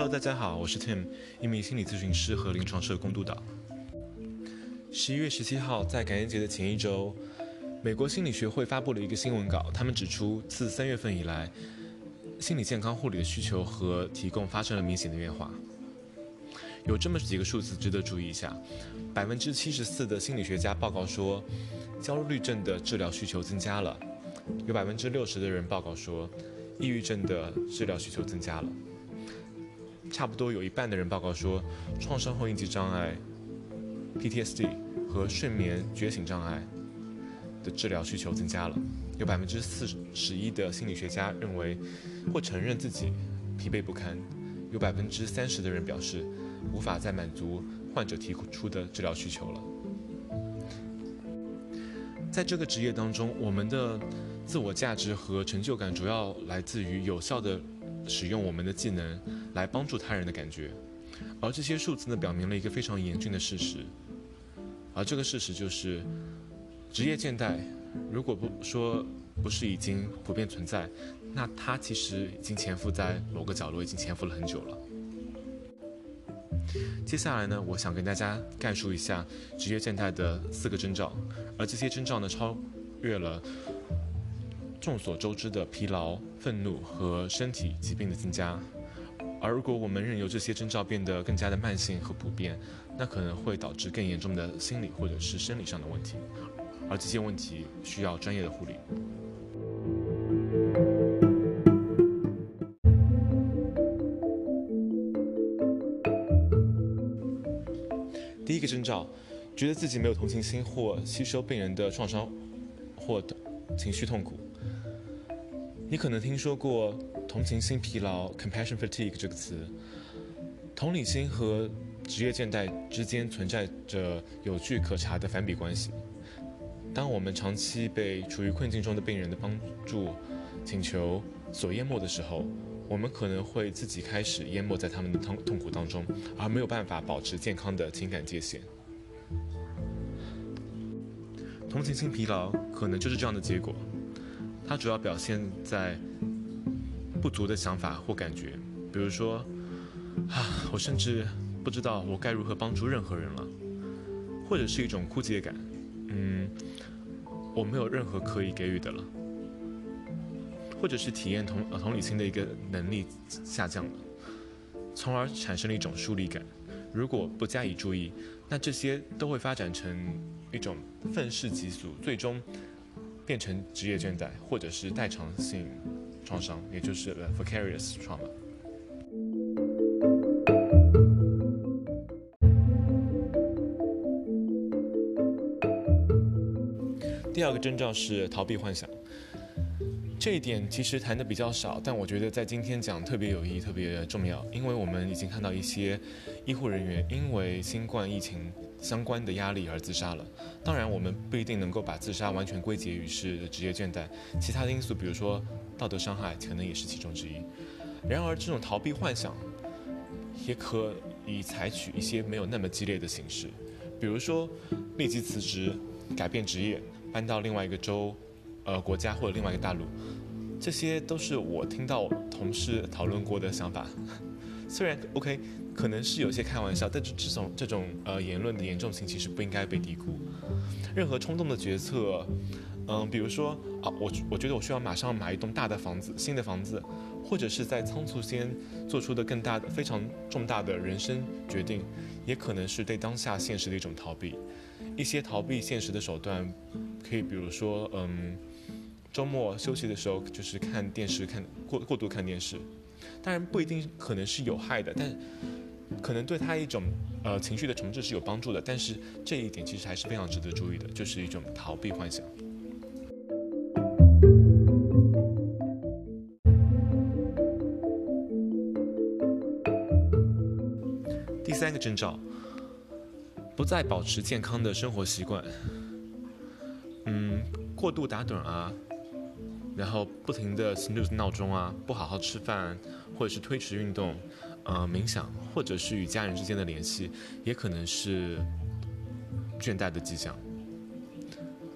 Hello，大家好，我是 Tim，一名心理咨询师和临床社工督导。十一月十七号，在感恩节的前一周，美国心理学会发布了一个新闻稿，他们指出，自三月份以来，心理健康护理的需求和提供发生了明显的变化。有这么几个数字值得注意一下：百分之七十四的心理学家报告说，焦虑症的治疗需求增加了；有百分之六十的人报告说，抑郁症的治疗需求增加了。差不多有一半的人报告说，创伤后应激障碍 （PTSD） 和睡眠觉醒障碍的治疗需求增加了。有百分之四十一的心理学家认为或承认自己疲惫不堪。有百分之三十的人表示。无法再满足患者提出的治疗需求了。在这个职业当中，我们的自我价值和成就感主要来自于有效的使用我们的技能来帮助他人的感觉。而这些数字呢，表明了一个非常严峻的事实。而这个事实就是，职业倦怠，如果不说不是已经普遍存在，那它其实已经潜伏在某个角落，已经潜伏了很久了。接下来呢，我想跟大家概述一下职业倦怠的四个征兆，而这些征兆呢，超越了众所周知的疲劳、愤怒和身体疾病的增加。而如果我们任由这些征兆变得更加的慢性和普遍，那可能会导致更严重的心理或者是生理上的问题，而这些问题需要专业的护理。第一个征兆，觉得自己没有同情心或吸收病人的创伤或情绪痛苦。你可能听说过同情心疲劳 （compassion fatigue） 这个词。同理心和职业倦怠之间存在着有据可查的反比关系。当我们长期被处于困境中的病人的帮助请求所淹没的时候，我们可能会自己开始淹没在他们的痛痛苦当中，而没有办法保持健康的情感界限。同情心疲劳可能就是这样的结果，它主要表现在不足的想法或感觉，比如说，啊，我甚至不知道我该如何帮助任何人了，或者是一种枯竭感，嗯，我没有任何可以给予的了。或者是体验同同理心的一个能力下降了，从而产生了一种疏离感。如果不加以注意，那这些都会发展成一种愤世嫉俗，最终变成职业倦怠，或者是代偿性创伤，也就是 vicarious trauma。第二个征兆是逃避幻想。这一点其实谈的比较少，但我觉得在今天讲特别有意义、特别重要，因为我们已经看到一些医护人员因为新冠疫情相关的压力而自杀了。当然，我们不一定能够把自杀完全归结于是职业倦怠，其他的因素，比如说道德伤害，可能也是其中之一。然而，这种逃避幻想也可以采取一些没有那么激烈的形式，比如说立即辞职、改变职业、搬到另外一个州。呃，国家或者另外一个大陆，这些都是我听到同事讨论过的想法。虽然 OK，可能是有些开玩笑，但这这种这种呃言论的严重性其实不应该被低估。任何冲动的决策，嗯，比如说啊，我我觉得我需要马上买一栋大的房子，新的房子，或者是在仓促间做出的更大的、非常重大的人生决定，也可能是对当下现实的一种逃避。一些逃避现实的手段，可以比如说，嗯。周末休息的时候，就是看电视，看过过度看电视，当然不一定可能是有害的，但可能对他一种呃情绪的重置是有帮助的。但是这一点其实还是非常值得注意的，就是一种逃避幻想。第三个征兆，不再保持健康的生活习惯，嗯，过度打盹啊。然后不停的 snooze 闹钟啊，不好好吃饭，或者是推迟运动，呃，冥想，或者是与家人之间的联系，也可能是倦怠的迹象。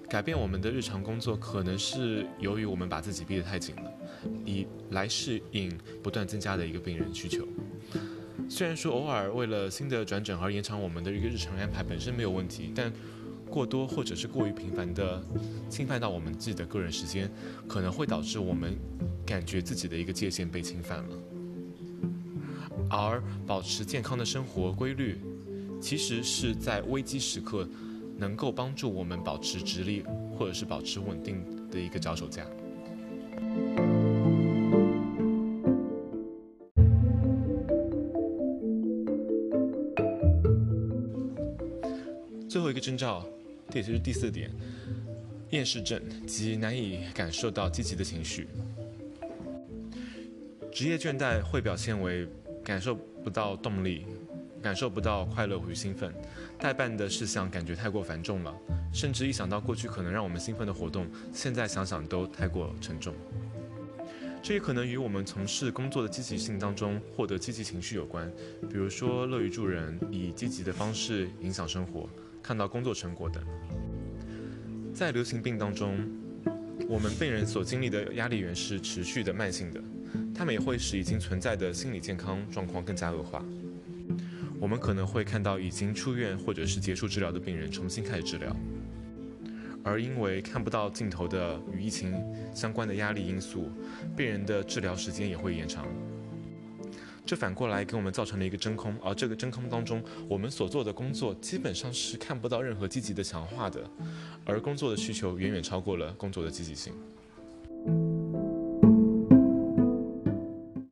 改变我们的日常工作，可能是由于我们把自己逼得太紧了，以来适应不断增加的一个病人需求。虽然说偶尔为了新的转诊而延长我们的一个日常安排本身没有问题，但过多或者是过于频繁的侵犯到我们自己的个人时间，可能会导致我们感觉自己的一个界限被侵犯了。而保持健康的生活规律，其实是在危机时刻能够帮助我们保持直立或者是保持稳定的一个脚手架。最后一个征兆，这也就是第四点，厌世症及难以感受到积极的情绪。职业倦怠会表现为感受不到动力，感受不到快乐与兴奋，代办的事项感觉太过繁重了，甚至一想到过去可能让我们兴奋的活动，现在想想都太过沉重。这也可能与我们从事工作的积极性当中获得积极情绪有关，比如说乐于助人，以积极的方式影响生活。看到工作成果等，在流行病当中，我们病人所经历的压力源是持续的、慢性的，他们也会使已经存在的心理健康状况更加恶化。我们可能会看到已经出院或者是结束治疗的病人重新开始治疗，而因为看不到尽头的与疫情相关的压力因素，病人的治疗时间也会延长。这反过来给我们造成了一个真空，而这个真空当中，我们所做的工作基本上是看不到任何积极的强化的，而工作的需求远远超过了工作的积极性。